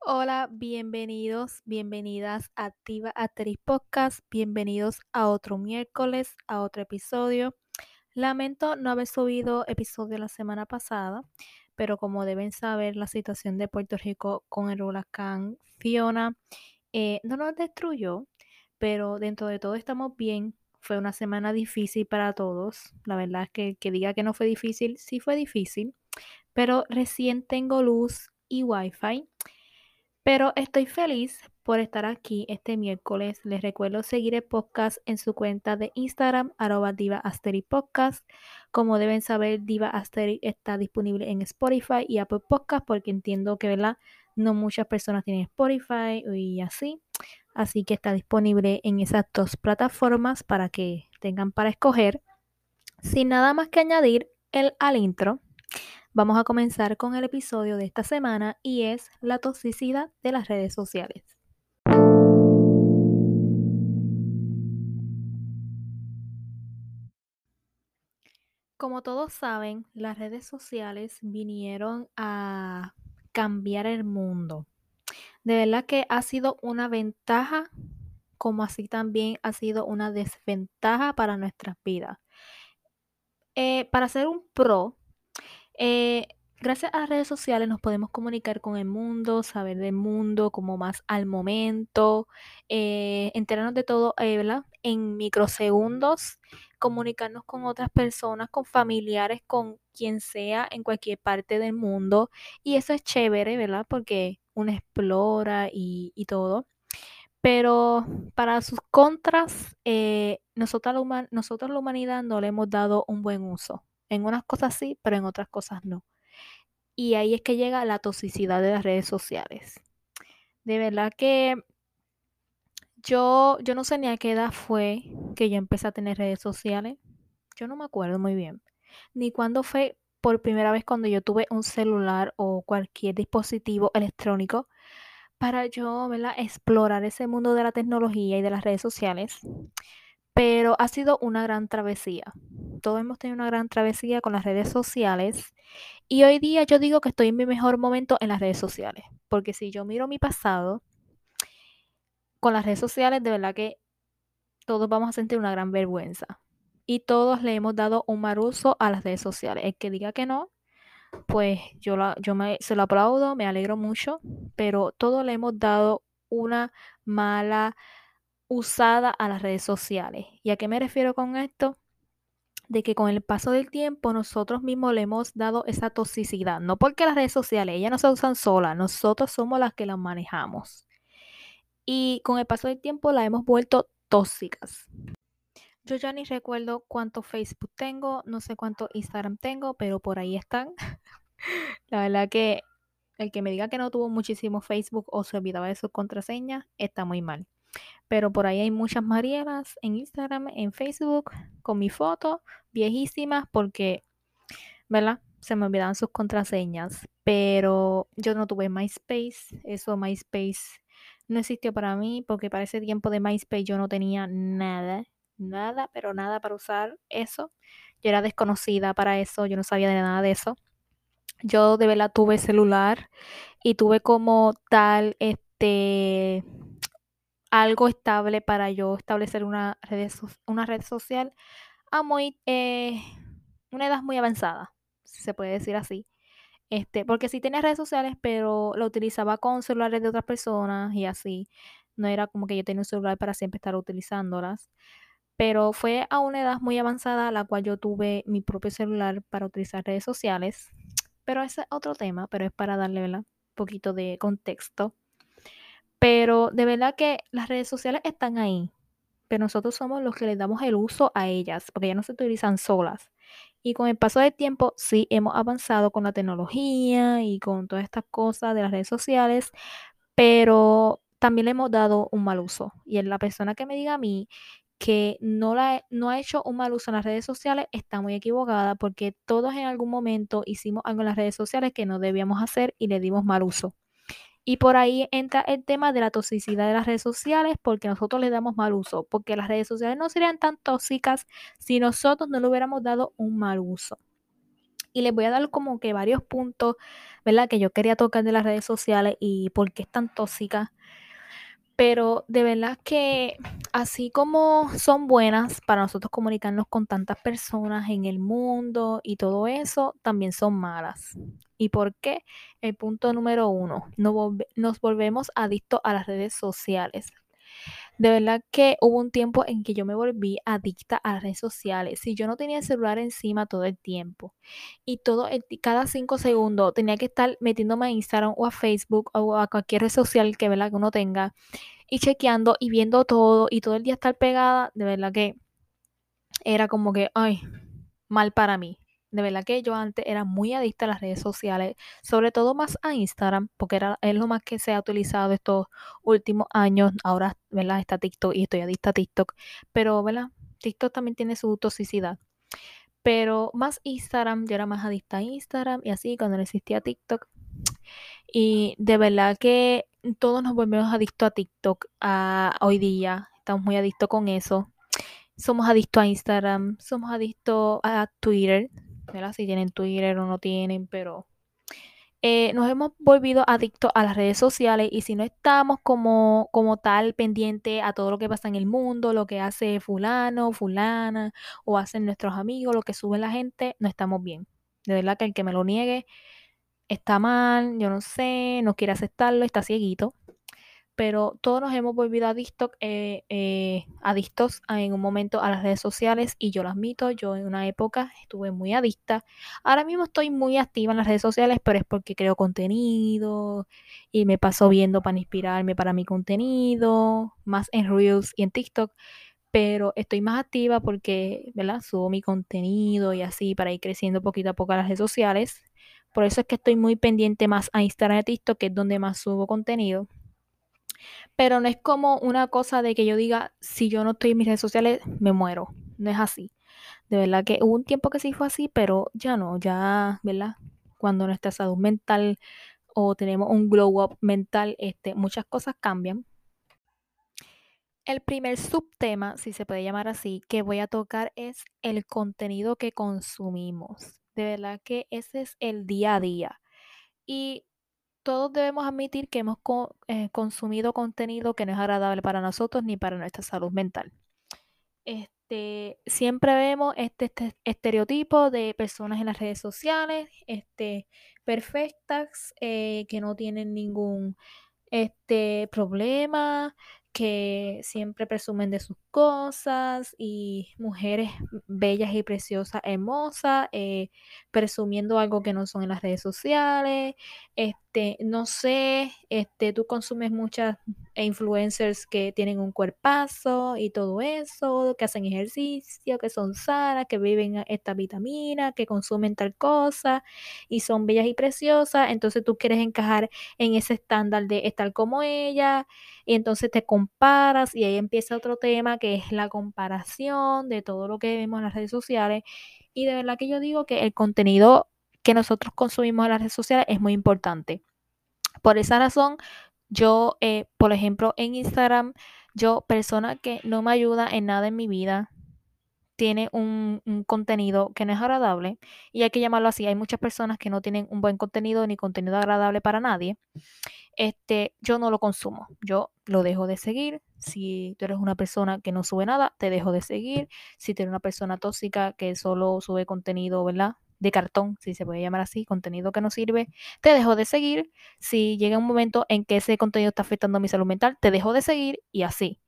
Hola, bienvenidos, bienvenidas a Activa Ateris Podcast, bienvenidos a otro miércoles, a otro episodio. Lamento no haber subido episodio la semana pasada, pero como deben saber, la situación de Puerto Rico con el huracán Fiona eh, no nos destruyó, pero dentro de todo estamos bien. Fue una semana difícil para todos. La verdad es que que diga que no fue difícil, sí fue difícil, pero recién tengo luz y wifi. Pero estoy feliz por estar aquí este miércoles. Les recuerdo seguir el podcast en su cuenta de Instagram, arroba Diva Podcast. Como deben saber, Diva Asteri está disponible en Spotify y Apple Podcast porque entiendo que, ¿verdad? No muchas personas tienen Spotify y así. Así que está disponible en esas dos plataformas para que tengan para escoger. Sin nada más que añadir el, al intro, Vamos a comenzar con el episodio de esta semana y es la toxicidad de las redes sociales. Como todos saben, las redes sociales vinieron a cambiar el mundo. De verdad que ha sido una ventaja, como así también ha sido una desventaja para nuestras vidas. Eh, para ser un pro, eh, gracias a las redes sociales nos podemos comunicar con el mundo, saber del mundo como más al momento, eh, enterarnos de todo, ¿verdad? En microsegundos, comunicarnos con otras personas, con familiares, con quien sea en cualquier parte del mundo. Y eso es chévere, ¿verdad? Porque uno explora y, y todo. Pero para sus contras, eh, nosotros, la nosotros la humanidad no le hemos dado un buen uso. En unas cosas sí, pero en otras cosas no. Y ahí es que llega la toxicidad de las redes sociales. De verdad que yo, yo no sé ni a qué edad fue que yo empecé a tener redes sociales. Yo no me acuerdo muy bien. Ni cuándo fue por primera vez cuando yo tuve un celular o cualquier dispositivo electrónico para yo explorar ese mundo de la tecnología y de las redes sociales. Pero ha sido una gran travesía todos hemos tenido una gran travesía con las redes sociales. Y hoy día yo digo que estoy en mi mejor momento en las redes sociales. Porque si yo miro mi pasado con las redes sociales, de verdad que todos vamos a sentir una gran vergüenza. Y todos le hemos dado un mal uso a las redes sociales. El que diga que no, pues yo, la, yo me, se lo aplaudo, me alegro mucho. Pero todos le hemos dado una mala usada a las redes sociales. ¿Y a qué me refiero con esto? de que con el paso del tiempo nosotros mismos le hemos dado esa toxicidad. No porque las redes sociales, ellas no se usan solas, nosotros somos las que las manejamos. Y con el paso del tiempo la hemos vuelto tóxicas. Yo ya ni recuerdo cuánto Facebook tengo, no sé cuánto Instagram tengo, pero por ahí están. la verdad que el que me diga que no tuvo muchísimo Facebook o se olvidaba de su contraseña, está muy mal. Pero por ahí hay muchas Marielas en Instagram, en Facebook, con mi foto, viejísimas, porque, ¿verdad? Se me olvidaban sus contraseñas. Pero yo no tuve MySpace. Eso MySpace no existió para mí, porque para ese tiempo de MySpace yo no tenía nada, nada, pero nada para usar eso. Yo era desconocida para eso, yo no sabía de nada de eso. Yo de verdad tuve celular y tuve como tal, este algo estable para yo establecer una red, una red social a muy, eh, una edad muy avanzada, si se puede decir así. Este, porque sí tenía redes sociales, pero lo utilizaba con celulares de otras personas y así. No era como que yo tenía un celular para siempre estar utilizándolas. Pero fue a una edad muy avanzada la cual yo tuve mi propio celular para utilizar redes sociales. Pero ese es otro tema, pero es para darle un poquito de contexto. Pero de verdad que las redes sociales están ahí, pero nosotros somos los que les damos el uso a ellas, porque ya no se utilizan solas. Y con el paso del tiempo, sí hemos avanzado con la tecnología y con todas estas cosas de las redes sociales, pero también le hemos dado un mal uso. Y la persona que me diga a mí que no, la, no ha hecho un mal uso en las redes sociales está muy equivocada porque todos en algún momento hicimos algo en las redes sociales que no debíamos hacer y le dimos mal uso. Y por ahí entra el tema de la toxicidad de las redes sociales porque nosotros le damos mal uso, porque las redes sociales no serían tan tóxicas si nosotros no le hubiéramos dado un mal uso. Y les voy a dar como que varios puntos, ¿verdad? Que yo quería tocar de las redes sociales y por qué es tan tóxica. Pero de verdad que así como son buenas para nosotros comunicarnos con tantas personas en el mundo y todo eso, también son malas. ¿Y por qué? El punto número uno, nos volvemos adictos a las redes sociales. De verdad que hubo un tiempo en que yo me volví adicta a las redes sociales. Si yo no tenía el celular encima todo el tiempo y todo cada cinco segundos tenía que estar metiéndome a Instagram o a Facebook o a cualquier red social que, ¿verdad? que uno tenga y chequeando y viendo todo y todo el día estar pegada, de verdad que era como que, ay, mal para mí. De verdad que yo antes era muy adicta a las redes sociales, sobre todo más a Instagram, porque era, es lo más que se ha utilizado estos últimos años. Ahora, ¿verdad? Está TikTok y estoy adicta a TikTok. Pero, ¿verdad? TikTok también tiene su toxicidad. Pero más Instagram, yo era más adicta a Instagram y así cuando no existía TikTok. Y de verdad que todos nos volvemos adictos a TikTok hoy día. Estamos muy adictos con eso. Somos adictos a Instagram, somos adictos a Twitter, ¿verdad? Si tienen Twitter o no tienen, pero eh, nos hemos volvido adictos a las redes sociales y si no estamos como, como tal pendiente a todo lo que pasa en el mundo, lo que hace fulano, fulana o hacen nuestros amigos, lo que sube la gente, no estamos bien. De verdad que el que me lo niegue está mal, yo no sé, no quiere aceptarlo, está cieguito. Pero todos nos hemos volvido adictos, eh, eh, adictos en un momento a las redes sociales y yo lo admito, yo en una época estuve muy adicta. Ahora mismo estoy muy activa en las redes sociales, pero es porque creo contenido y me paso viendo para inspirarme para mi contenido, más en Reels y en TikTok pero estoy más activa porque, ¿verdad? Subo mi contenido y así para ir creciendo poquito a poco a las redes sociales. Por eso es que estoy muy pendiente más a Instagram y TikTok, que es donde más subo contenido. Pero no es como una cosa de que yo diga, si yo no estoy en mis redes sociales, me muero. No es así. De verdad que hubo un tiempo que sí fue así, pero ya no, ya, ¿verdad? Cuando nuestra salud mental o tenemos un glow up mental, este, muchas cosas cambian. El primer subtema, si se puede llamar así, que voy a tocar es el contenido que consumimos. De verdad que ese es el día a día. Y todos debemos admitir que hemos eh, consumido contenido que no es agradable para nosotros ni para nuestra salud mental. Este, siempre vemos este, este estereotipo de personas en las redes sociales, este, perfectas, eh, que no tienen ningún este, problema, que siempre presumen de sus cosas y mujeres bellas y preciosas, hermosas, eh, presumiendo algo que no son en las redes sociales. Este, no sé, este, tú consumes muchas influencers que tienen un cuerpazo y todo eso, que hacen ejercicio, que son sanas, que viven esta vitamina, que consumen tal cosa y son bellas y preciosas. Entonces tú quieres encajar en ese estándar de estar como ella y entonces te comparas y ahí empieza otro tema que es la comparación de todo lo que vemos en las redes sociales. Y de verdad que yo digo que el contenido que nosotros consumimos en las redes sociales es muy importante. Por esa razón, yo, eh, por ejemplo, en Instagram, yo, persona que no me ayuda en nada en mi vida, tiene un, un, contenido que no es agradable, y hay que llamarlo así, hay muchas personas que no tienen un buen contenido ni contenido agradable para nadie, este, yo no lo consumo, yo lo dejo de seguir. Si tú eres una persona que no sube nada, te dejo de seguir. Si tú eres una persona tóxica que solo sube contenido, ¿verdad? De cartón, si se puede llamar así, contenido que no sirve, te dejo de seguir. Si llega un momento en que ese contenido está afectando a mi salud mental, te dejo de seguir y así.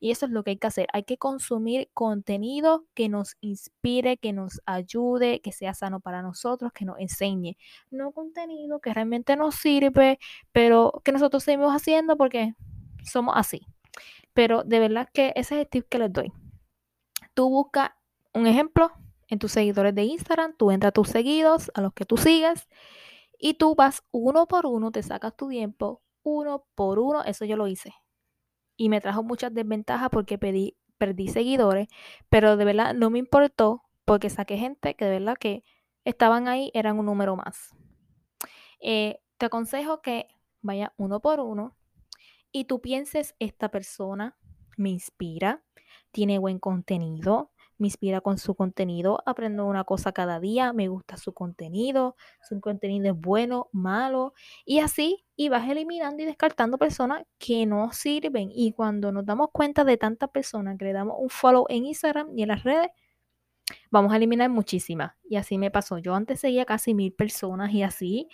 Y eso es lo que hay que hacer. Hay que consumir contenido que nos inspire, que nos ayude, que sea sano para nosotros, que nos enseñe. No contenido que realmente nos sirve, pero que nosotros seguimos haciendo porque somos así. Pero de verdad que ese es el tip que les doy. Tú busca un ejemplo en tus seguidores de Instagram, tú entras a tus seguidos, a los que tú sigues, y tú vas uno por uno, te sacas tu tiempo, uno por uno, eso yo lo hice y me trajo muchas desventajas porque pedí, perdí seguidores, pero de verdad no me importó porque saqué gente que de verdad que estaban ahí, eran un número más. Eh, te aconsejo que vaya uno por uno y tú pienses, esta persona me inspira, tiene buen contenido, me inspira con su contenido, aprendo una cosa cada día, me gusta su contenido, su contenido es bueno, malo, y así, y vas eliminando y descartando personas que no sirven. Y cuando nos damos cuenta de tantas personas que le damos un follow en Instagram y en las redes, vamos a eliminar muchísimas. Y así me pasó. Yo antes seguía casi mil personas y así.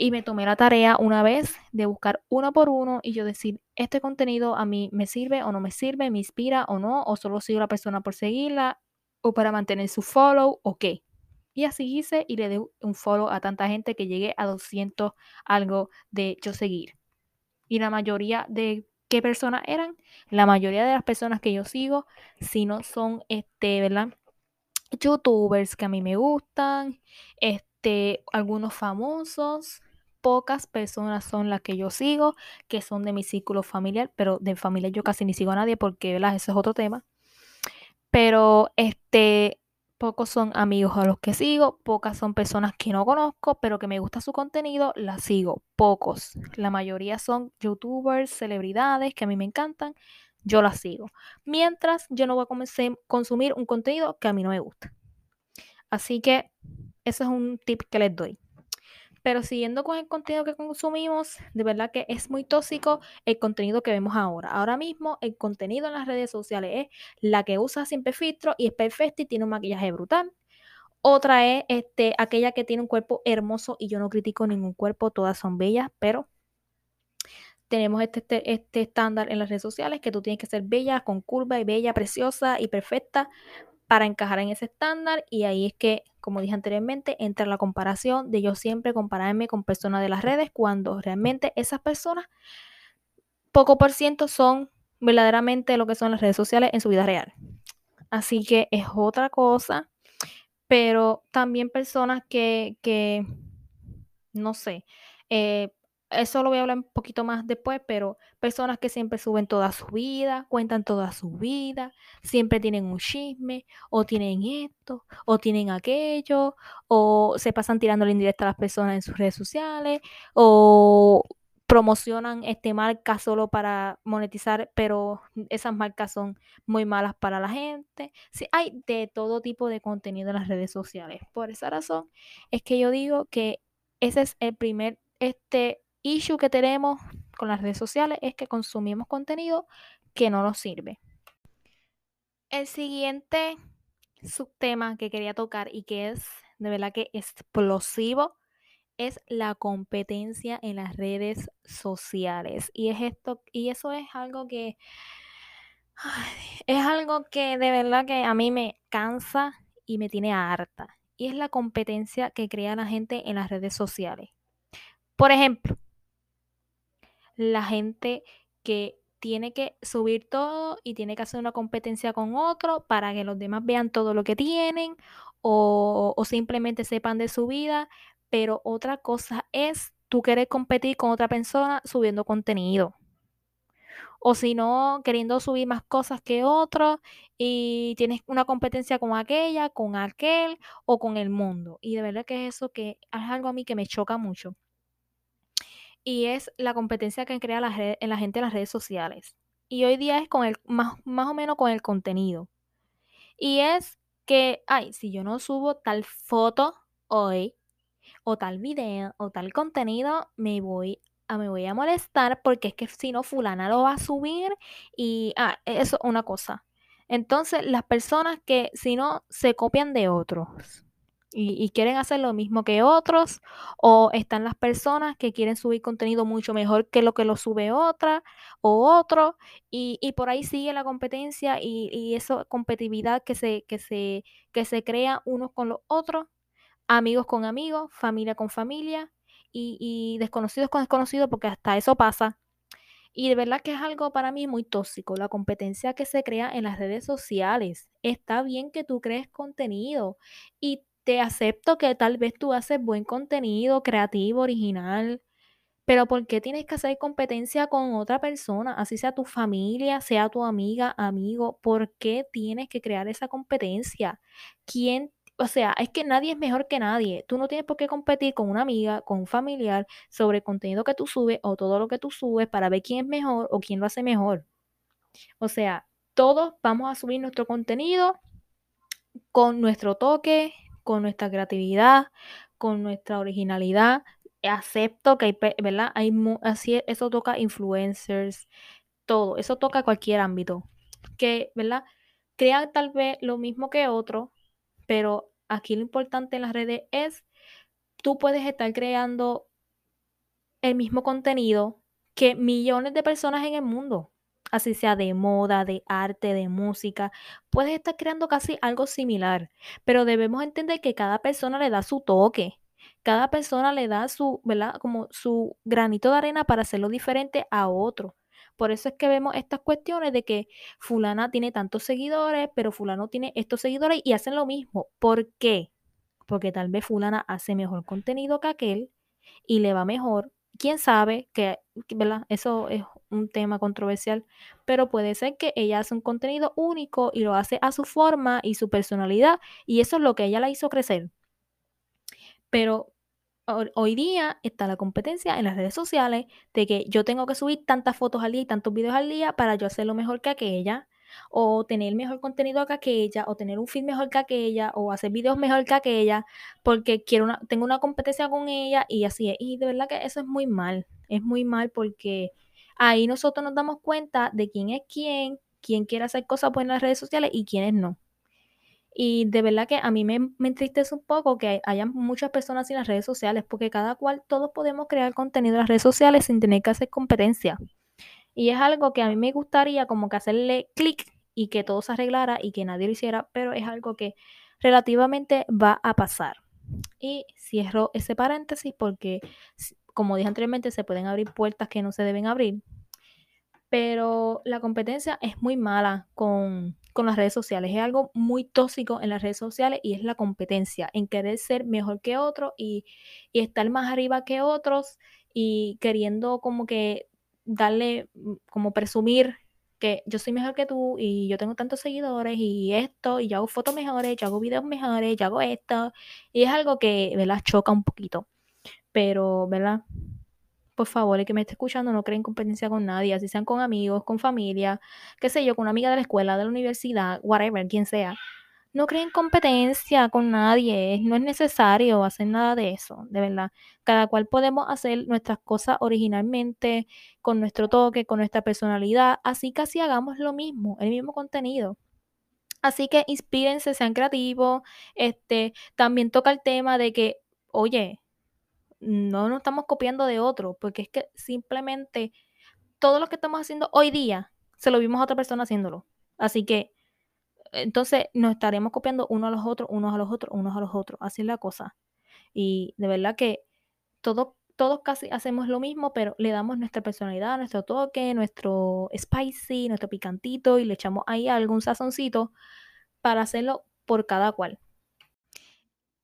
Y me tomé la tarea una vez de buscar uno por uno y yo decir, este contenido a mí me sirve o no me sirve, me inspira o no, o solo sigo a la persona por seguirla, o para mantener su follow, o qué. Y así hice y le di un follow a tanta gente que llegué a 200 algo de yo seguir. Y la mayoría de qué personas eran, la mayoría de las personas que yo sigo, si no son, este, ¿verdad? Youtubers que a mí me gustan, este, algunos famosos, pocas personas son las que yo sigo, que son de mi círculo familiar, pero de familia yo casi ni sigo a nadie porque, ¿verdad? Eso es otro tema. Pero, este, pocos son amigos a los que sigo, pocas son personas que no conozco, pero que me gusta su contenido, las sigo, pocos. La mayoría son youtubers, celebridades que a mí me encantan, yo las sigo. Mientras yo no voy a consumir un contenido que a mí no me gusta. Así que ese es un tip que les doy. Pero siguiendo con el contenido que consumimos, de verdad que es muy tóxico el contenido que vemos ahora. Ahora mismo el contenido en las redes sociales es la que usa siempre filtro y es perfecta y tiene un maquillaje brutal. Otra es este, aquella que tiene un cuerpo hermoso y yo no critico ningún cuerpo, todas son bellas, pero tenemos este, este, este estándar en las redes sociales que tú tienes que ser bella, con curva y bella, preciosa y perfecta para encajar en ese estándar y ahí es que, como dije anteriormente, entra la comparación de yo siempre compararme con personas de las redes cuando realmente esas personas, poco por ciento son verdaderamente lo que son las redes sociales en su vida real. Así que es otra cosa, pero también personas que, que no sé, eh, eso lo voy a hablar un poquito más después, pero personas que siempre suben toda su vida, cuentan toda su vida, siempre tienen un chisme, o tienen esto, o tienen aquello, o se pasan tirando la indirecta a las personas en sus redes sociales, o promocionan este marca solo para monetizar, pero esas marcas son muy malas para la gente. Sí, hay de todo tipo de contenido en las redes sociales. Por esa razón es que yo digo que ese es el primer este issue que tenemos con las redes sociales es que consumimos contenido que no nos sirve. El siguiente subtema que quería tocar y que es de verdad que explosivo es la competencia en las redes sociales. Y es esto, y eso es algo que es algo que de verdad que a mí me cansa y me tiene harta. Y es la competencia que crea la gente en las redes sociales. Por ejemplo, la gente que tiene que subir todo y tiene que hacer una competencia con otro para que los demás vean todo lo que tienen o, simplemente sepan de su vida. Pero otra cosa es tú querer competir con otra persona subiendo contenido. O si no, queriendo subir más cosas que otro y tienes una competencia con aquella, con aquel o con el mundo. Y de verdad que es eso que es algo a mí que me choca mucho y es la competencia que crea la, en la gente en las redes sociales. Y hoy día es con el, más, más o menos con el contenido. Y es que, ay, si yo no subo tal foto hoy, o tal video, o tal contenido, me voy a, me voy a molestar porque es que si no, fulana lo va a subir y, ah, eso es una cosa. Entonces, las personas que si no se copian de otros y, quieren hacer lo mismo que otros, o están las personas que quieren subir contenido mucho mejor que lo que lo sube otra o otro, y, por ahí sigue la competencia y, y esa competitividad que se, que, se, que se crea unos con los otros, amigos con amigos, familia con familia, y, desconocidos con desconocidos, porque hasta eso pasa. Y de verdad que es algo para mí muy tóxico, la competencia que se crea en las redes sociales. Está bien que tú crees contenido y te acepto que tal vez tú haces buen contenido, creativo, original, pero ¿por qué tienes que hacer competencia con otra persona? Así sea tu familia, sea tu amiga, amigo, ¿por qué tienes que crear esa competencia? ¿Quién o sea, es que nadie es mejor que nadie. Tú no tienes por qué competir con una amiga, con un familiar sobre el contenido que tú subes o todo lo que tú subes para ver quién es mejor o quién lo hace mejor. O sea, todos vamos a subir nuestro contenido con nuestro toque, con nuestra creatividad, con nuestra originalidad. Acepto que hay, ¿verdad? Hay, así eso toca influencers, todo, eso toca cualquier ámbito. Que, ¿verdad? Crean tal vez lo mismo que otro, pero aquí lo importante en las redes es, tú puedes estar creando el mismo contenido que millones de personas en el mundo, así sea de moda, de arte, de música, puedes estar creando casi algo similar, pero debemos entender que cada persona le da su toque, cada persona le da su, ¿verdad? Como su granito de arena para hacerlo diferente a otro. Por eso es que vemos estas cuestiones de que fulana tiene tantos seguidores, pero fulano tiene estos seguidores y hacen lo mismo. ¿Por qué? Porque tal vez fulana hace mejor contenido que aquel y le va mejor. Quién sabe que, ¿verdad? Eso es un tema controversial, pero puede ser que ella hace un contenido único y lo hace a su forma y su personalidad y eso es lo que ella la hizo crecer. Pero hoy día está la competencia en las redes sociales de que yo tengo que subir tantas fotos al día y tantos videos al día para yo hacerlo mejor que aquella, o tener mejor contenido que aquella, o tener un film mejor que aquella, o hacer videos mejor que aquella, porque quiero una, tengo una competencia con ella y así es. Y de verdad que eso es muy mal, es muy mal porque ahí nosotros nos damos cuenta de quién es quién, quién quiere hacer cosas buenas en las redes sociales y quiénes no. Y de verdad que a mí me, me entristece un poco que haya muchas personas en las redes sociales, porque cada cual, todos podemos crear contenido en las redes sociales sin tener que hacer competencia. Y es algo que a mí me gustaría como que hacerle clic y que todo se arreglara y que nadie lo hiciera, pero es algo que relativamente va a pasar. Y cierro ese paréntesis porque, como dije anteriormente, se pueden abrir puertas que no se deben abrir. Pero la competencia es muy mala con, con las redes sociales. Es algo muy tóxico en las redes sociales y es la competencia, en querer ser mejor que otro y, y estar más arriba que otros y queriendo como que darle, mm, como presumir que yo soy mejor que tú y yo tengo tantos seguidores y esto, y yo hago fotos mejores, yo hago videos mejores, yo hago esto. Y es algo que, ¿verdad? Choca un poquito. Pero, ¿verdad? por favor, el que me esté escuchando no creen competencia con nadie, así sean con amigos, con familia, qué sé yo, con una amiga de la escuela, de la universidad, whatever, quien sea. No creen competencia con nadie, no es necesario hacer nada de eso, de verdad. Cada cual podemos hacer nuestras cosas originalmente, con nuestro toque, con nuestra personalidad, así que así hagamos lo mismo, el mismo contenido. Así que inspírense, sean creativos. Este, también toca el tema de que, oye, no nos estamos copiando de otro, porque es que simplemente todo lo que estamos haciendo hoy día se lo vimos a otra persona haciéndolo. Así que entonces nos estaremos copiando uno a los otros, unos a los otros, unos a los otros. Así es la cosa. Y de verdad que todo, todos casi hacemos lo mismo, pero le damos nuestra personalidad, nuestro toque, nuestro spicy, nuestro picantito y le echamos ahí algún sazoncito para hacerlo por cada cual.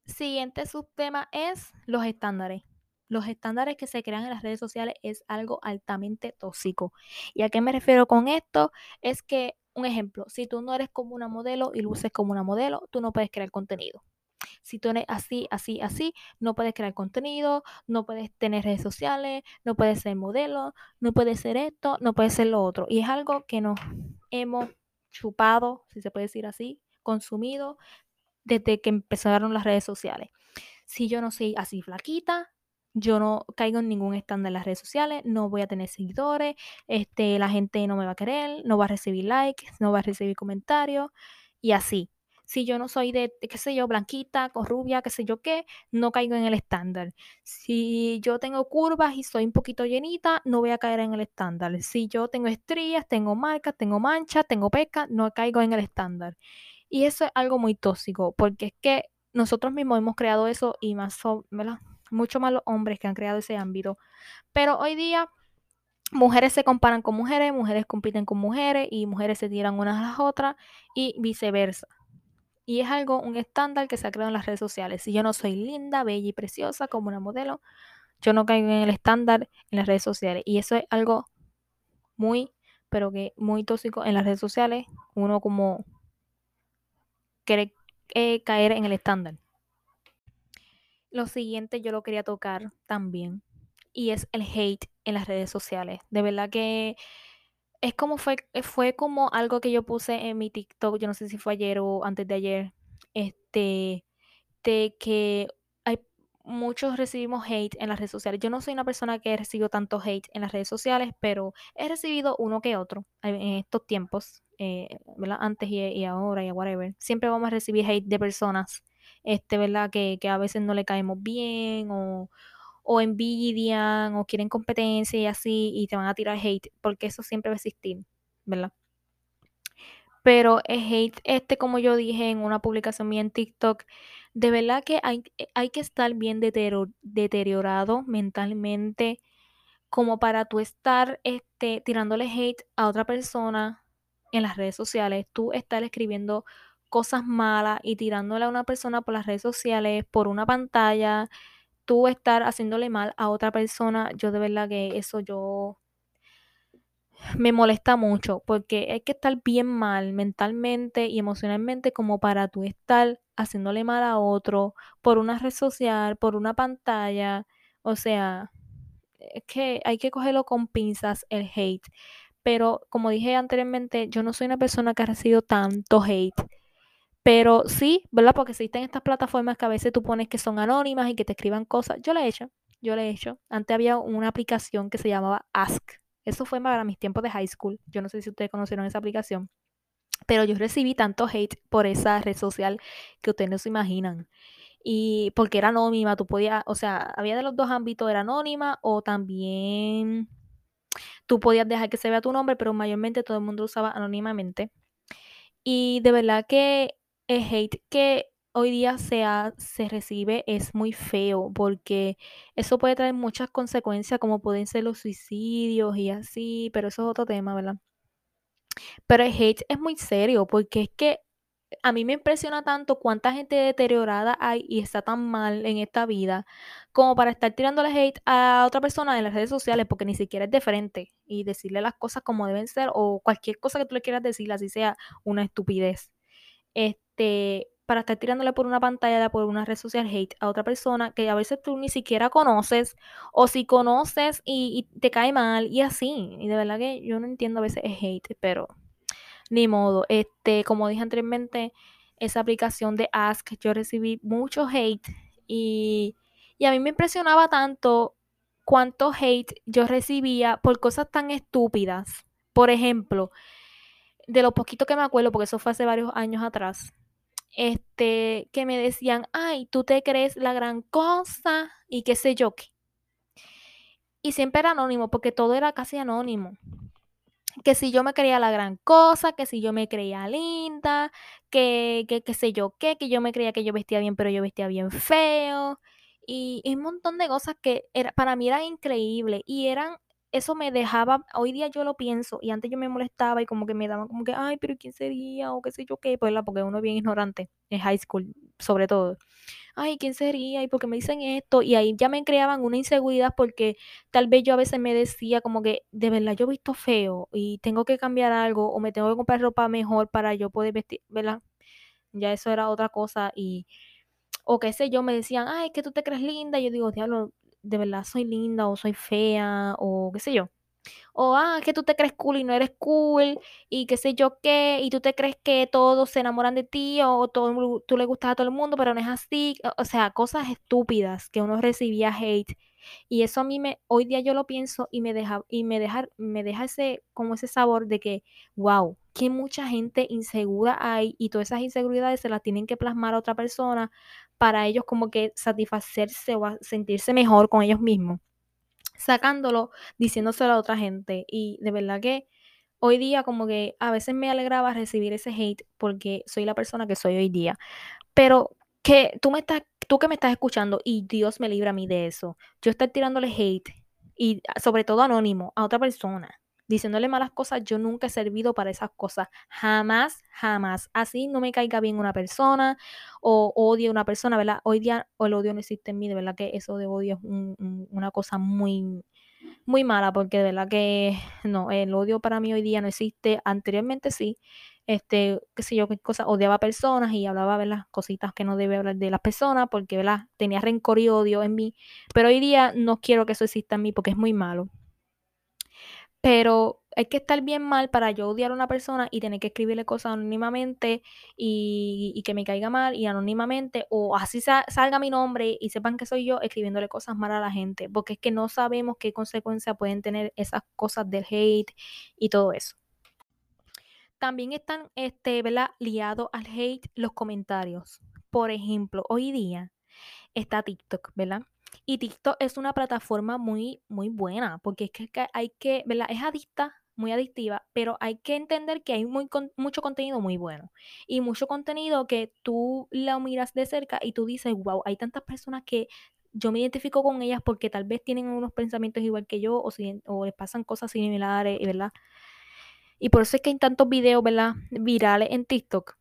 Siguiente subtema es los estándares. Los estándares que se crean en las redes sociales es algo altamente tóxico. ¿Y a qué me refiero con esto? Es que, un ejemplo, si tú no eres como una modelo y luces como una modelo, tú no puedes crear contenido. Si tú eres así, así, así, no puedes crear contenido, no puedes tener redes sociales, no puedes ser modelo, no puedes ser esto, no puedes ser lo otro. Y es algo que nos hemos chupado, si se puede decir así, consumido desde que empezaron las redes sociales. Si yo no soy así flaquita, yo no caigo en ningún estándar en las redes sociales, no voy a tener seguidores, este, la gente no me va a querer, no va a recibir likes, no va a recibir comentarios y así. Si yo no soy de, qué sé yo, blanquita, con rubia, qué sé yo qué, no caigo en el estándar. Si yo tengo curvas y soy un poquito llenita, no voy a caer en el estándar. Si yo tengo estrías, tengo marcas, tengo manchas, tengo pecas, no caigo en el estándar. Y eso es algo muy tóxico, porque es que nosotros mismos hemos creado eso y más, ¿verdad? Mucho más los hombres que han creado ese ámbito. Pero hoy día mujeres se comparan con mujeres, mujeres compiten con mujeres y mujeres se tiran unas a las otras y viceversa. Y es algo, un estándar que se ha creado en las redes sociales. Si yo no soy linda, bella y preciosa como una modelo, yo no caigo en el estándar en las redes sociales. Y eso es algo muy, pero que muy tóxico en las redes sociales. Uno como quiere eh, caer en el estándar. Lo siguiente yo lo quería tocar también y es el hate en las redes sociales. De verdad que es como fue, fue como algo que yo puse en mi TikTok, yo no sé si fue ayer o antes de ayer, este, de que hay muchos recibimos hate en las redes sociales. Yo no soy una persona que he recibido tanto hate en las redes sociales, pero he recibido uno que otro en estos tiempos, eh. Antes y, y, ahora y whatever. Siempre vamos a recibir hate de personas, este, ¿verdad? Que, que a veces no le caemos bien o, o envidian o quieren competencia y así y te van a tirar hate, porque eso siempre va a existir, ¿verdad? Pero el hate, este, como yo dije en una publicación mía en TikTok, de verdad que hay, hay que estar bien deteriorado mentalmente como para tú estar este, tirándole hate a otra persona en las redes sociales, tú estar escribiendo cosas malas y tirándole a una persona por las redes sociales, por una pantalla, tú estar haciéndole mal a otra persona, yo de verdad que eso yo me molesta mucho porque hay que estar bien mal mentalmente y emocionalmente como para tú estar haciéndole mal a otro por una red social, por una pantalla, o sea, es que hay que cogerlo con pinzas el hate. Pero como dije anteriormente, yo no soy una persona que ha recibido tanto hate. Pero sí, ¿verdad? Porque existen estas plataformas que a veces tú pones que son anónimas y que te escriban cosas. Yo lo he hecho, yo lo he hecho. Antes había una aplicación que se llamaba Ask. Eso fue para mis tiempos de high school. Yo no sé si ustedes conocieron esa aplicación. Pero yo recibí tanto hate por esa red social que ustedes no se imaginan. Y porque era anónima, tú podías, o sea, había de los dos ámbitos, era anónima o también tú podías dejar que se vea tu nombre, pero mayormente todo el mundo usaba anónimamente. Y de verdad que el hate que hoy día se, se recibe es muy feo porque eso puede traer muchas consecuencias como pueden ser los suicidios y así, pero eso es otro tema, ¿verdad? Pero el hate es muy serio porque es que a mí me impresiona tanto cuánta gente deteriorada hay y está tan mal en esta vida como para estar tirándole hate a otra persona en las redes sociales porque ni siquiera es de frente y decirle las cosas como deben ser o cualquier cosa que tú le quieras decir, así sea una estupidez. Para estar tirándole por una pantalla, por una red social hate a otra persona que a veces tú ni siquiera conoces, o si conoces y, te cae mal, y así. Y de verdad que yo no entiendo a veces el hate, pero ni modo. Este, como dije anteriormente, esa aplicación de Ask, yo recibí mucho hate y, y a mí me impresionaba tanto cuánto hate yo recibía por cosas tan estúpidas. Por ejemplo, de lo poquito que me acuerdo, porque eso fue hace varios años atrás, este, que me decían, ay, tú te crees la gran cosa y qué sé yo qué. Y siempre era anónimo, porque todo era casi anónimo. Que si yo me creía la gran cosa, que si yo me creía linda, que qué sé yo qué, que yo me creía que yo vestía bien, pero yo vestía bien feo. Y, y un montón de cosas que era, para mí eran increíbles y eran eso me dejaba, hoy día yo lo pienso y antes yo me molestaba y como que me daban como que, ay, pero ¿quién sería? O qué sé yo qué, pues, porque uno es bien ignorante en high school, sobre todo. Ay, ¿quién sería? ¿Y por qué me dicen esto? Y ahí ya me creaban una inseguridad porque tal vez yo a veces me decía como que, de verdad, yo he visto feo y tengo que cambiar algo o me tengo que comprar ropa mejor para yo poder vestir, ¿verdad? Ya eso era otra cosa y, o qué sé yo, me decían, ay, que tú te crees linda. Y yo digo, diablo, de verdad soy linda o soy fea o qué sé yo. O, ah, que tú te crees cool y no eres cool y qué sé yo qué, y tú te crees que todos se enamoran de ti o todo, tú le gustas a todo el mundo, pero no es así. O sea, cosas estúpidas que uno recibía hate. Y eso a mí me, hoy día yo lo pienso y me deja, y me deja, me deja ese, como ese sabor de que, wow, que mucha gente insegura hay y todas esas inseguridades se las tienen que plasmar a otra persona para ellos como que satisfacerse o sentirse mejor con ellos mismos, sacándolo, diciéndoselo a otra gente. Y de verdad que hoy día como que a veces me alegraba recibir ese hate porque soy la persona que soy hoy día. Pero que tú me estás, tú que me estás escuchando y Dios me libra a mí de eso. Yo estar tirándole hate y sobre todo anónimo a otra persona diciéndole malas cosas, yo nunca he servido para esas cosas. Jamás, jamás. Así no me caiga bien una persona o odie una persona, ¿verdad? Hoy día el odio no existe en mí, de verdad que eso de odio es una cosa muy, muy mala, porque de verdad que no, el odio para mí hoy día no existe. Anteriormente sí, este, qué sé yo, qué cosa, odiaba personas y hablaba, ¿verdad? Cositas que no debe hablar de las personas porque, ¿verdad? Tenía rencor y odio en mí. Pero hoy día no quiero que eso exista en mí porque es muy malo. Pero hay que estar bien mal para yo odiar a una persona y tener que escribirle cosas anónimamente y, que me caiga mal y anónimamente o así salga mi nombre y sepan que soy yo escribiéndole cosas malas a la gente, porque es que no sabemos qué consecuencias pueden tener esas cosas del hate y todo eso. También están, este, ¿verdad? Liados al hate los comentarios. Por ejemplo, hoy día está TikTok, ¿verdad? Y TikTok es una plataforma muy, muy buena, porque es que hay que, ¿verdad? Es adicta, muy adictiva, pero hay que entender que hay muy, mucho contenido muy bueno y mucho contenido que tú lo miras de cerca y tú dices, wow, hay tantas personas que yo me identifico con ellas porque tal vez tienen unos pensamientos igual que yo o, si, o les pasan cosas similares, ¿verdad? Y por eso es que hay tantos videos, ¿verdad? Virales en TikTok.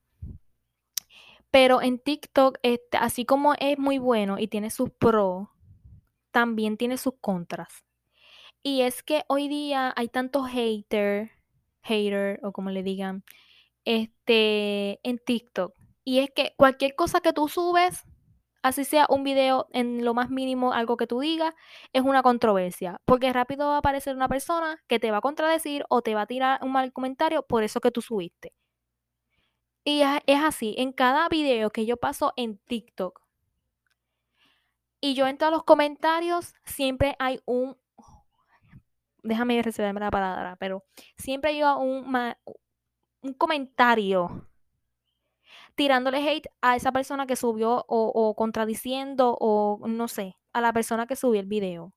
Pero en TikTok, este, así como es muy bueno y tiene sus pros, también tiene sus contras. Y es que hoy día hay tantos hater, hater o como le digan, este, en TikTok. Y es que cualquier cosa que tú subes, así sea un video en lo más mínimo, algo que tú digas, es una controversia. Porque rápido va a aparecer una persona que te va a contradecir o te va a tirar un mal comentario por eso que tú subiste. Y es así, en cada video que yo paso en TikTok, y yo entro a los comentarios, siempre hay un, déjame recibirme la palabra, pero siempre hay un, un comentario tirándole hate a esa persona que subió o, contradiciendo o no sé, a la persona que subió el video.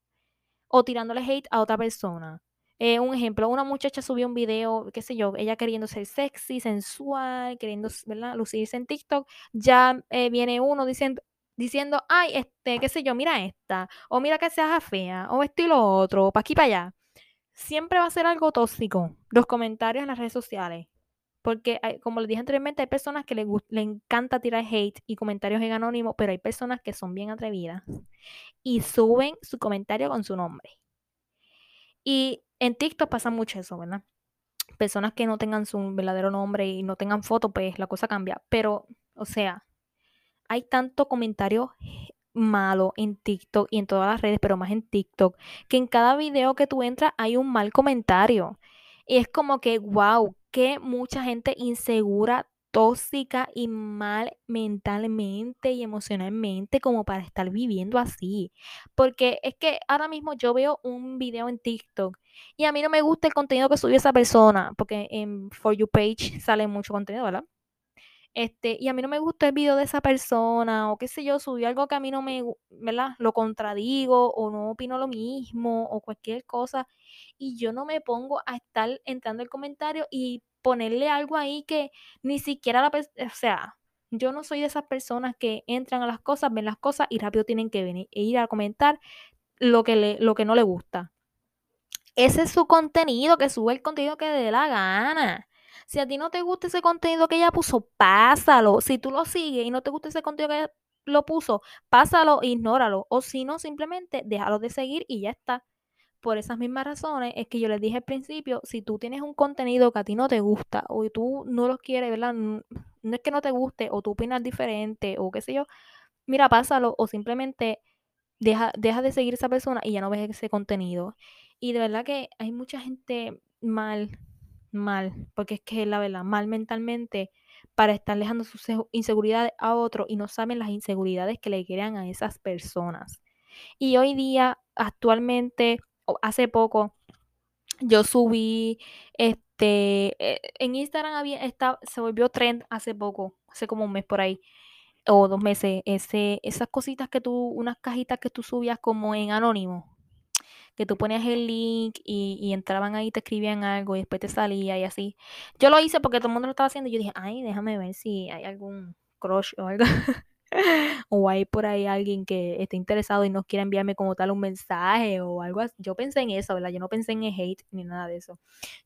O tirándole hate a otra persona. Eh, un ejemplo, una muchacha subió un video, qué sé yo, ella queriendo ser sexy, sensual, queriendo ¿verdad? lucirse en TikTok. Ya eh, viene uno diciendo, diciendo, ay, este, qué sé yo, mira esta, o mira que seas fea, o esto y lo otro, para aquí para allá. Siempre va a ser algo tóxico los comentarios en las redes sociales. Porque, como les dije anteriormente, hay personas que les, le encanta tirar hate y comentarios en anónimo, pero hay personas que son bien atrevidas y suben su comentario con su nombre. Y en TikTok pasa mucho eso, ¿verdad? Personas que no tengan su verdadero nombre y no tengan foto, pues la cosa cambia. Pero, o sea, hay tanto comentario malo en TikTok y en todas las redes, pero más en TikTok, que en cada video que tú entras hay un mal comentario. Y es como que, wow, que mucha gente insegura, tóxica y mal mentalmente y emocionalmente como para estar viviendo así. Porque es que ahora mismo yo veo un video en TikTok y a mí no me gusta el contenido que subió esa persona, porque en For You page sale mucho contenido, ¿verdad? Este, y a mí no me gusta el video de esa persona, o qué sé yo, subió algo que a mí no me, ¿verdad? Lo contradigo, o no opino lo mismo, o cualquier cosa, y yo no me pongo a estar entrando el comentario y ponerle algo ahí que ni siquiera la persona, o sea, yo no soy de esas personas que entran a las cosas, ven las cosas y rápido tienen que venir e ir a comentar lo que, le, lo que no le gusta. Ese es su contenido, que sube el contenido que le dé la gana. Si a ti no te gusta ese contenido que ella puso, pásalo. Si tú lo sigues y no te gusta ese contenido que ella lo puso, pásalo, ignóralo. O si no, simplemente déjalo de seguir y ya está. Por esas mismas razones es que yo les dije al principio, si tú tienes un contenido que a ti no te gusta o tú no lo quieres, ¿verdad? No, es que no te guste o tú opinas diferente o qué sé yo, mira, pásalo o simplemente deja, deja de seguir esa persona y ya no ves ese contenido. Y de verdad que hay mucha gente mal mal, porque es que la verdad, mal mentalmente para estar dejando sus inseguridades a otro y no saben las inseguridades que le crean a esas personas. Y hoy día, actualmente, hace poco, yo subí, este, eh, en Instagram había, está, se volvió trend hace poco, hace como un mes por ahí, o dos meses, ese, esas cositas que tú, unas cajitas que tú subías como en anónimo, que tú ponías el link y, entraban ahí, te escribían algo y después te salía y así. Yo lo hice porque todo el mundo lo estaba haciendo y yo dije, ay, déjame ver si hay algún crush o algo. o hay por ahí alguien que esté interesado y no quiera enviarme como tal un mensaje o algo así. Yo pensé en eso, ¿verdad? Yo no pensé en hate ni nada de eso.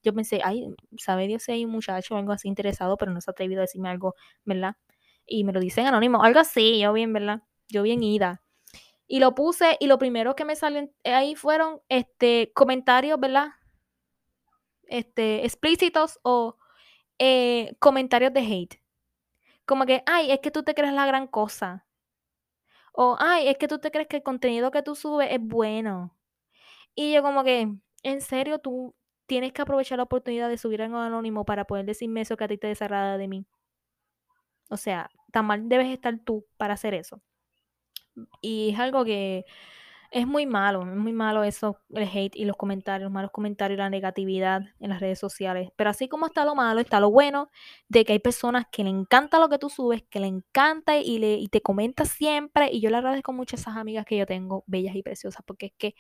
Yo pensé, ay, sabe Dios si hay un muchacho o algo así interesado, pero no se ha atrevido a decirme algo, ¿verdad? Y me lo dicen anónimo, algo así, yo bien, ¿verdad? Yo bien ida. Y lo puse y lo primero que me salen ahí fueron este, comentarios, ¿verdad? Este, explícitos o eh, comentarios de hate. Como que, ay, es que tú te crees la gran cosa. O, ay, es que tú te crees que el contenido que tú subes es bueno. Y yo como que, en serio, tú tienes que aprovechar la oportunidad de subir algo anónimo para poder decirme eso que a ti te desagrada de mí. O sea, tan mal debes estar tú para hacer eso. Y es algo que es muy malo, es muy malo eso, el hate y los comentarios, los malos comentarios, la negatividad en las redes sociales. Pero así como está lo malo, está lo bueno de que hay personas que le encanta lo que tú subes, que le encanta y, le, y te comenta siempre. Y yo le agradezco mucho a esas amigas que yo tengo, bellas y preciosas, porque es que,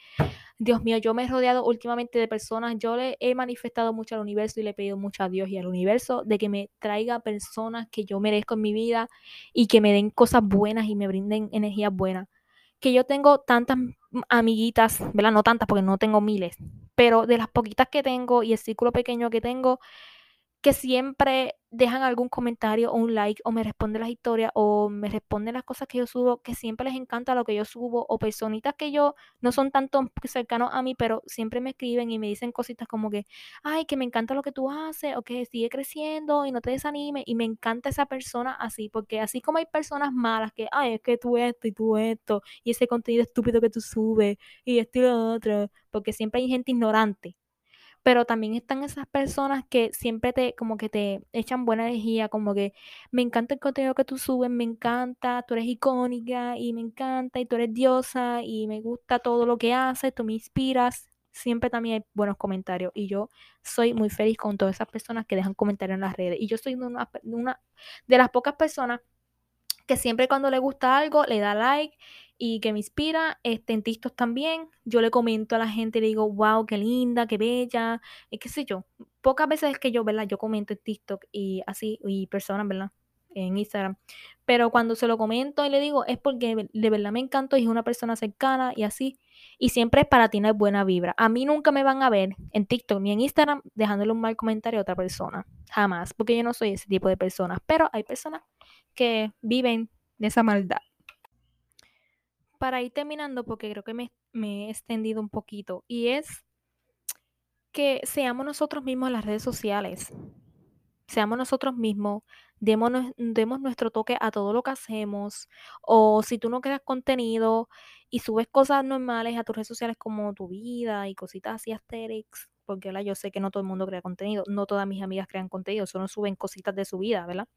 Dios mío, yo me he rodeado últimamente de personas, yo le he manifestado mucho al universo y le he pedido mucho a Dios y al universo de que me traiga personas que yo merezco en mi vida y que me den cosas buenas y me brinden energías buenas que yo tengo tantas amiguitas, ¿verdad? No tantas porque no tengo miles, pero de las poquitas que tengo y el círculo pequeño que tengo, que siempre dejan algún comentario o un like o me responden las historias o me responden las cosas que yo subo, que siempre les encanta lo que yo subo o personitas que yo no son tanto cercanos a mí, pero siempre me escriben y me dicen cositas como que, ay, que me encanta lo que tú haces o que sigue creciendo y no te desanimes y me encanta esa persona así, porque así como hay personas malas que, ay, es que tú esto y tú esto y ese contenido estúpido que tú subes y esto y lo otro, porque siempre hay gente ignorante pero también están esas personas que siempre te, como que te echan buena energía, como que me encanta el contenido que tú subes, me encanta, tú eres icónica y me encanta y tú eres diosa y me gusta todo lo que haces, tú me inspiras. Siempre también hay buenos comentarios y yo soy muy feliz con todas esas personas que dejan comentarios en las redes. Y yo soy una, una de las pocas personas que siempre cuando le gusta algo le da like y que me inspira, este, en TikTok también, yo le comento a la gente, y le digo, wow, qué linda, qué bella, y qué sé yo. Pocas veces que yo, ¿verdad? Yo comento en TikTok y así, y personas, ¿verdad? En Instagram. Pero cuando se lo comento y le digo, es porque de verdad me encantó y es una persona cercana y así. Y siempre es para tener buena vibra. A mí nunca me van a ver en TikTok ni en Instagram dejándole un mal comentario a otra persona. Jamás. Porque yo no soy ese tipo de personas. Pero hay personas que viven de esa maldad para ir terminando, porque creo que me, he extendido un poquito, y es que seamos nosotros mismos en las redes sociales. Seamos nosotros mismos, demos, demos nuestro toque a todo lo que hacemos. O si tú no creas contenido y subes cosas normales a tus redes sociales como tu vida y cositas así asterix, porque yo sé que no todo el mundo crea contenido, no todas mis amigas crean contenido, solo suben cositas de su vida, ¿verdad?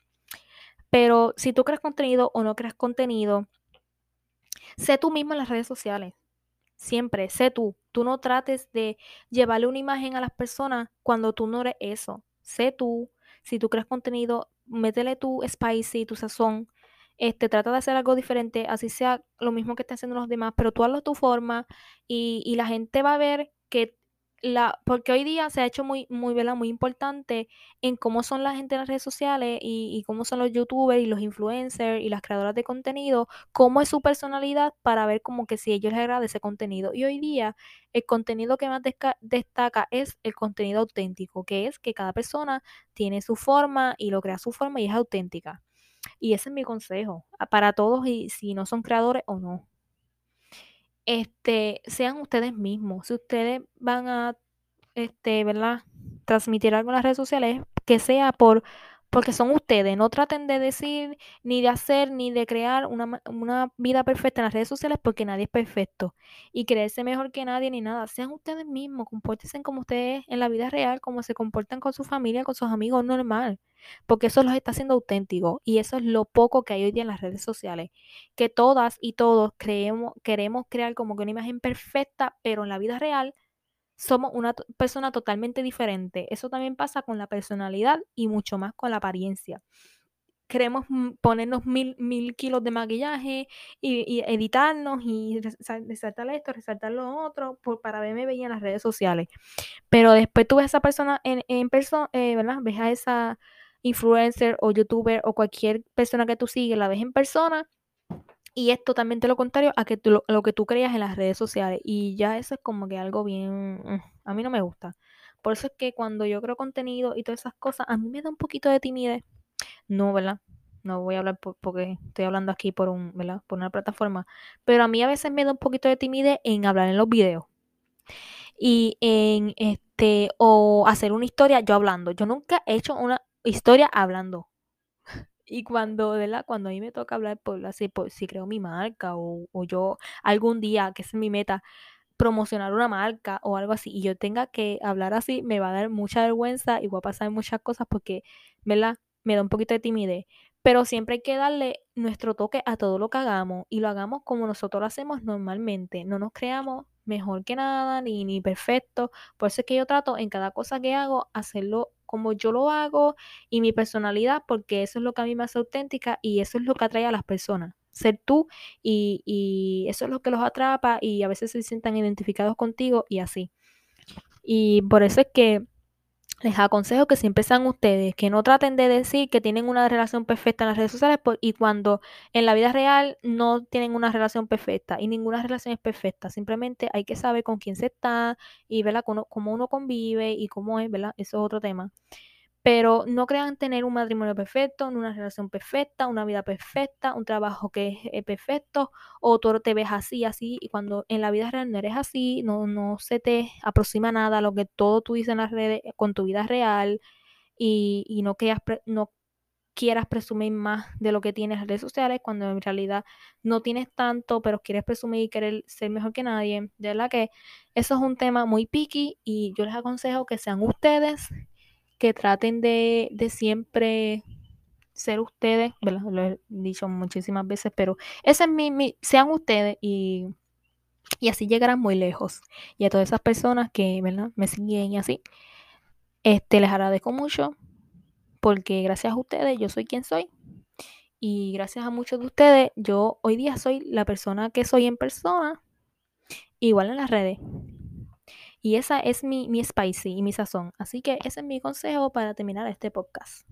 Pero si tú creas contenido o no creas contenido, Sé tú mismo en las redes sociales. Siempre, sé tú. Tú no trates de llevarle una imagen a las personas cuando tú no eres eso. Sé tú. Si tú creas contenido, métele tu spicy, tu sazón. Este, trata de hacer algo diferente, así sea lo mismo que estén haciendo los demás, pero tú hazlo a tu forma y, y la gente va a ver que la, porque hoy día se ha hecho muy, muy, muy importante en cómo son la gente en las redes sociales y, cómo son los youtubers y los influencers y las creadoras de contenido, cómo es su personalidad para ver como que si ellos les agrada ese contenido. Y hoy día el contenido que más destaca es el contenido auténtico, que es que cada persona tiene su forma y lo crea su forma y es auténtica. Y ese es mi consejo para todos y si no son creadores o no este, sean ustedes mismos. Si ustedes van a, este, ¿verdad? Transmitir algo en las redes sociales, que sea por porque son ustedes. No traten de decir, ni de hacer, ni de crear una, una, vida perfecta en las redes sociales porque nadie es perfecto. Y creerse mejor que nadie ni nada. Sean ustedes mismos, compórtense como ustedes en la vida real, como se comportan con su familia, con sus amigos, normal. Porque eso los está haciendo auténticos. Y eso es lo poco que hay hoy día en las redes sociales. Que todas y todos creemos, queremos crear como que una imagen perfecta, pero en la vida real somos una persona totalmente diferente. Eso también pasa con la personalidad y mucho más con la apariencia. Queremos ponernos mil, kilos de maquillaje y, editarnos y resaltar esto, resaltar lo otro para verme bien en las redes sociales. Pero después tú ves a esa persona en, persona, eh, ¿verdad? Ves a esa influencer o youtuber o cualquier persona que tú sigues, la ves en persona y es totalmente lo contrario a que lo, que tú creas en las redes sociales. Y ya eso es como que algo bien... Mm, a mí no me gusta. Por eso es que cuando yo creo contenido y todas esas cosas, a mí me da un poquito de timidez. No, ¿verdad? No voy a hablar porque estoy hablando aquí por un, ¿verdad? Por una plataforma. Pero a mí a veces me da un poquito de timidez en hablar en los videos. Y en este, o hacer una historia yo hablando. Yo nunca he hecho una, historia hablando. Y cuando, ¿verdad? Cuando a mí me toca hablar por así, por si creo mi marca o, o yo algún día, que es mi meta, promocionar una marca o algo así, y yo tenga que hablar así, me va a dar mucha vergüenza y voy a pasar muchas cosas porque, ¿verdad? Me da un poquito de timidez. Pero siempre hay que darle nuestro toque a todo lo que hagamos y lo hagamos como nosotros lo hacemos normalmente. No nos creamos mejor que nada ni, ni perfecto. Por eso es que yo trato en cada cosa que hago hacerlo como yo lo hago y mi personalidad, porque eso es lo que a mí me hace auténtica y eso es lo que atrae a las personas. Ser tú y, y eso es lo que los atrapa y a veces se sientan identificados contigo y así. Y por eso es que les aconsejo que siempre sean ustedes, que no traten de decir que tienen una relación perfecta en las redes sociales y cuando en la vida real no tienen una relación perfecta y ninguna relación es perfecta. Simplemente hay que saber con quién se está y ¿verdad? Cómo, cómo uno convive y cómo es, ¿verdad? Eso es otro tema. Pero no crean tener un matrimonio perfecto, una relación perfecta, una vida perfecta, un trabajo que es eh, perfecto, o tú te ves así, así, y cuando en la vida real no eres así, no, no se te aproxima nada a lo que todo tú dices en las redes con tu vida real, y, y no, quieras, no quieras presumir más de lo que tienes en redes sociales, cuando en realidad no tienes tanto, pero quieres presumir y querer ser mejor que nadie. De verdad que eso es un tema muy picky y yo les aconsejo que sean ustedes que traten de, de siempre ser ustedes. Lo he dicho muchísimas veces, pero ese es mi, mi sean ustedes y, y, así llegarán muy lejos. Y a todas esas personas que. Me siguen y así, este, les agradezco mucho porque gracias a ustedes yo soy quien soy. Y gracias a muchos de ustedes, yo hoy día soy la persona que soy en persona, igual en las redes. Y esa es mi, mi spicy y mi sazón. Así que ese es mi consejo para terminar este podcast.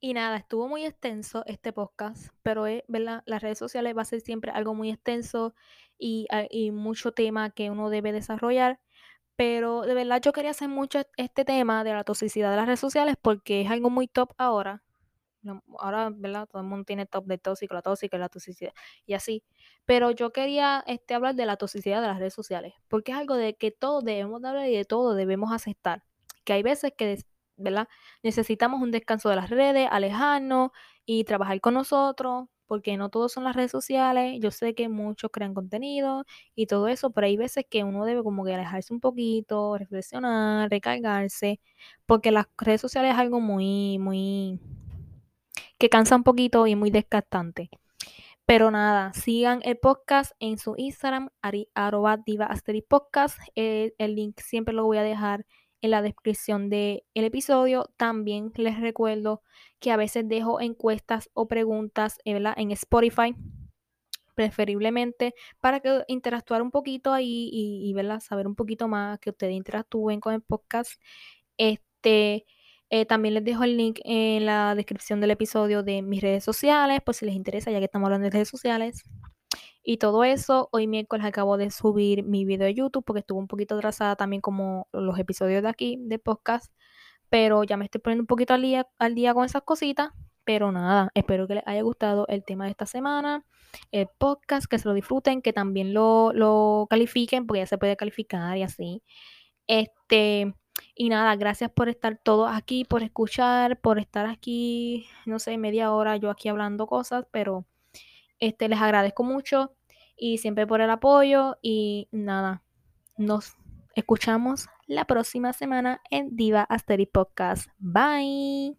Y nada, estuvo muy extenso este podcast, pero es, ¿verdad? Las redes sociales va a ser siempre algo muy extenso y, y, mucho tema que uno debe desarrollar. Pero de verdad yo quería hacer mucho este tema de la toxicidad de las redes sociales porque es algo muy top ahora ahora, ¿verdad? Todo el mundo tiene top de tóxico, la tóxica, la toxicidad y así. Pero yo quería este, hablar de la toxicidad de las redes sociales, porque es algo de que todos debemos hablar y de todo debemos aceptar. Que hay veces que, ¿verdad? Necesitamos un descanso de las redes, alejarnos y trabajar con nosotros, porque no todos son las redes sociales. Yo sé que muchos crean contenido y todo eso, pero hay veces que uno debe como que alejarse un poquito, reflexionar, recargarse, porque las redes sociales es algo muy, muy que cansa un poquito y muy desgastante. Pero nada, sigan el podcast en su Instagram, arroba diva podcast. El, el, link siempre lo voy a dejar en la descripción del episodio. También les recuerdo que a veces dejo encuestas o preguntas en Spotify, preferiblemente para que interactuar un poquito ahí y, y saber un poquito más, que ustedes interactúen con el podcast. Este, eh, también les dejo el link en la descripción del episodio de mis redes sociales, por si les interesa, ya que estamos hablando de redes sociales. Y todo eso, hoy miércoles acabo de subir mi video de YouTube porque estuvo un poquito atrasada también como los episodios de aquí, de podcast. Pero ya me estoy poniendo un poquito al día, al día con esas cositas. Pero nada, espero que les haya gustado el tema de esta semana, el podcast, que se lo disfruten, que también lo, lo califiquen, porque ya se puede calificar y así. Este, y nada, gracias por estar todos aquí, por escuchar, por estar aquí, no sé, media hora yo aquí hablando cosas, pero este les agradezco mucho y siempre por el apoyo y nada, nos escuchamos la próxima semana en Diva Asteri Podcast. Bye.